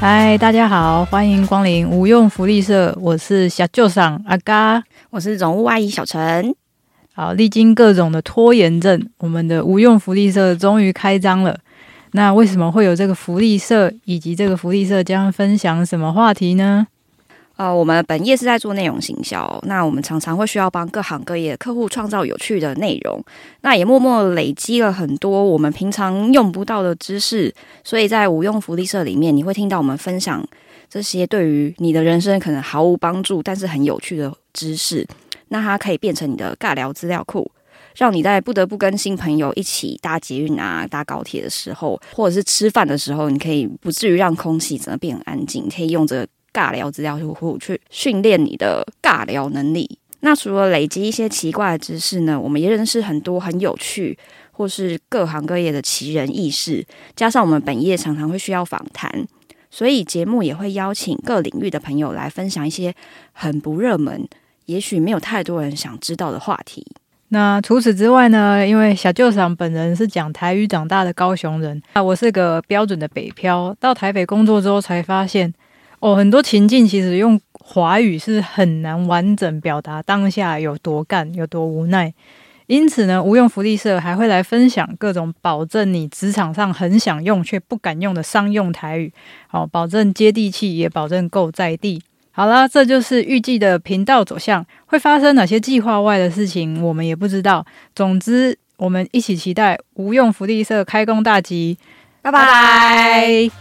嗨，大家好，欢迎光临无用福利社，我是小舅上阿嘎，我是总务阿姨小陈。好，历经各种的拖延症，我们的无用福利社终于开张了。那为什么会有这个福利社，以及这个福利社将分享什么话题呢？呃，我们本业是在做内容行销，那我们常常会需要帮各行各业的客户创造有趣的内容，那也默默累积了很多我们平常用不到的知识，所以在无用福利社里面，你会听到我们分享这些对于你的人生可能毫无帮助，但是很有趣的知识，那它可以变成你的尬聊资料库，让你在不得不跟新朋友一起搭捷运啊、搭高铁的时候，或者是吃饭的时候，你可以不至于让空气整个变安静，可以用这个。尬聊资料库去训练你的尬聊能力。那除了累积一些奇怪的知识呢，我们也认识很多很有趣或是各行各业的奇人异事。加上我们本业常常会需要访谈，所以节目也会邀请各领域的朋友来分享一些很不热门、也许没有太多人想知道的话题。那除此之外呢？因为小舅长本人是讲台语长大的高雄人，啊，我是个标准的北漂，到台北工作之后才发现。哦，很多情境其实用华语是很难完整表达当下有多干、有多无奈。因此呢，无用福利社还会来分享各种保证你职场上很想用却不敢用的商用台语，好，保证接地气，也保证够在地。好啦，这就是预计的频道走向，会发生哪些计划外的事情，我们也不知道。总之，我们一起期待无用福利社开工大吉。拜拜。